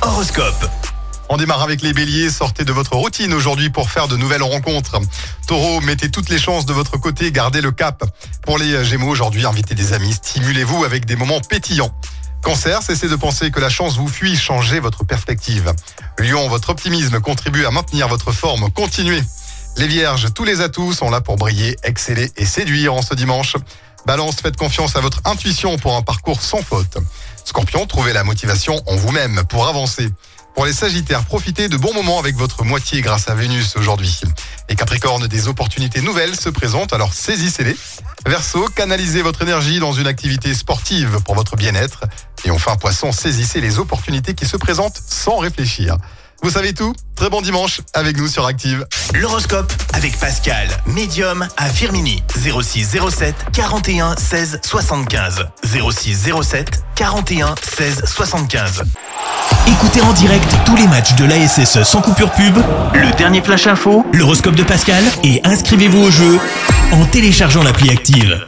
Horoscope. On démarre avec les béliers, sortez de votre routine aujourd'hui pour faire de nouvelles rencontres. Taureau, mettez toutes les chances de votre côté, gardez le cap. Pour les gémeaux aujourd'hui, invitez des amis, stimulez-vous avec des moments pétillants. Cancer, cessez de penser que la chance vous fuit, changez votre perspective. Lion, votre optimisme contribue à maintenir votre forme, continuez. Les vierges, tous les atouts sont là pour briller, exceller et séduire en ce dimanche. Balance, faites confiance à votre intuition pour un parcours sans faute. Scorpion, trouvez la motivation en vous-même pour avancer. Pour les Sagittaires, profitez de bons moments avec votre moitié grâce à Vénus aujourd'hui. Les Capricornes, des opportunités nouvelles se présentent, alors saisissez-les. Verseau, canalisez votre énergie dans une activité sportive pour votre bien-être. Et enfin, Poisson, saisissez les opportunités qui se présentent sans réfléchir. Vous savez tout Très bon dimanche avec nous sur Active. L'horoscope avec Pascal, médium à Firmini. 06 07 41 16 75. 06 07 41 16 75. Écoutez en direct tous les matchs de l'ASSE sans coupure pub, le dernier flash info, l'horoscope de Pascal et inscrivez-vous au jeu en téléchargeant l'appli Active.